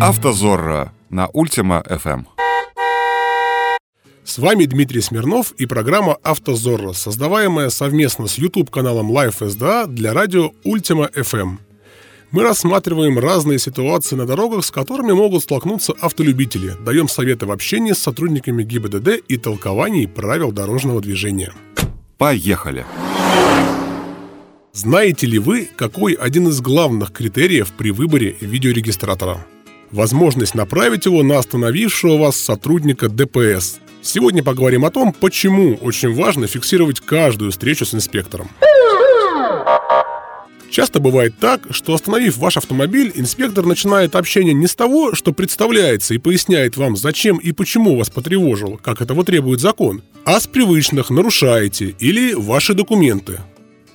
Автозорро на Ультима FM. С вами Дмитрий Смирнов и программа «Автозорро», создаваемая совместно с YouTube-каналом Life SDA для радио Ультима FM. Мы рассматриваем разные ситуации на дорогах, с которыми могут столкнуться автолюбители, даем советы в общении с сотрудниками ГИБДД и толковании правил дорожного движения. Поехали! Знаете ли вы, какой один из главных критериев при выборе видеорегистратора? Возможность направить его на остановившего вас сотрудника ДПС. Сегодня поговорим о том, почему очень важно фиксировать каждую встречу с инспектором. Часто бывает так, что остановив ваш автомобиль, инспектор начинает общение не с того, что представляется и поясняет вам, зачем и почему вас потревожил, как этого требует закон, а с привычных «нарушаете» или «ваши документы».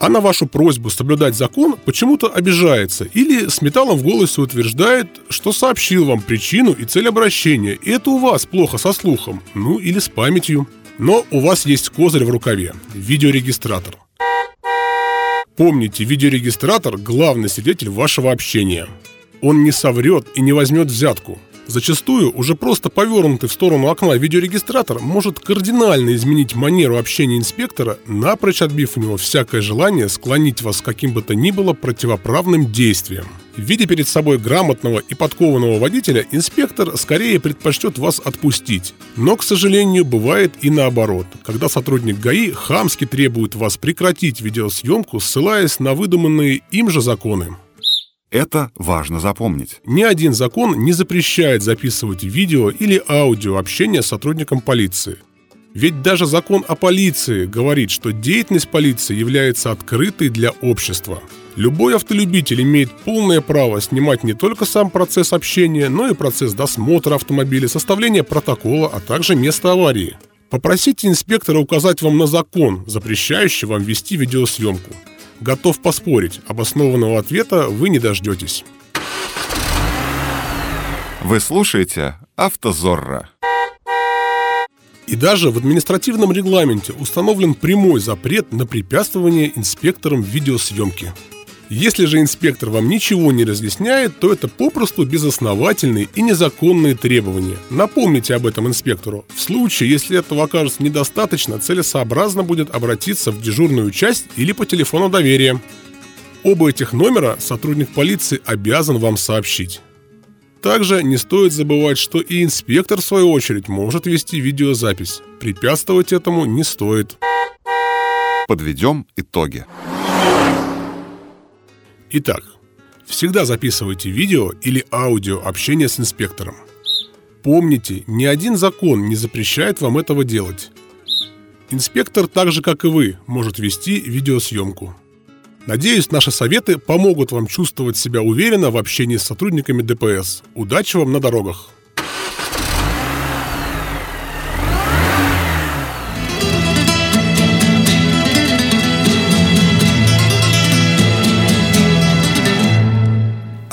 А на вашу просьбу соблюдать закон почему-то обижается или с металлом в голосе утверждает, что сообщил вам причину и цель обращения, и это у вас плохо со слухом, ну или с памятью. Но у вас есть козырь в рукаве – видеорегистратор. Помните, видеорегистратор – главный свидетель вашего общения. Он не соврет и не возьмет взятку. Зачастую уже просто повернутый в сторону окна видеорегистратор может кардинально изменить манеру общения инспектора, напрочь отбив у него всякое желание склонить вас каким бы то ни было противоправным действием. Видя перед собой грамотного и подкованного водителя, инспектор скорее предпочтет вас отпустить. Но, к сожалению, бывает и наоборот, когда сотрудник ГАИ хамски требует вас прекратить видеосъемку, ссылаясь на выдуманные им же законы. Это важно запомнить. Ни один закон не запрещает записывать видео или аудио общение с сотрудником полиции. Ведь даже закон о полиции говорит, что деятельность полиции является открытой для общества. Любой автолюбитель имеет полное право снимать не только сам процесс общения, но и процесс досмотра автомобиля, составления протокола, а также место аварии. Попросите инспектора указать вам на закон, запрещающий вам вести видеосъемку. Готов поспорить, обоснованного ответа вы не дождетесь. Вы слушаете «Автозорро». И даже в административном регламенте установлен прямой запрет на препятствование инспекторам видеосъемки. Если же инспектор вам ничего не разъясняет, то это попросту безосновательные и незаконные требования. Напомните об этом инспектору. В случае, если этого окажется недостаточно, целесообразно будет обратиться в дежурную часть или по телефону доверия. Оба этих номера сотрудник полиции обязан вам сообщить. Также не стоит забывать, что и инспектор, в свою очередь, может вести видеозапись. Препятствовать этому не стоит. Подведем итоги. Итак, всегда записывайте видео или аудио общение с инспектором. Помните, ни один закон не запрещает вам этого делать. Инспектор, так же как и вы, может вести видеосъемку. Надеюсь, наши советы помогут вам чувствовать себя уверенно в общении с сотрудниками ДПС. Удачи вам на дорогах!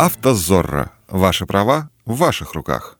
«Автозорро». Ваши права в ваших руках.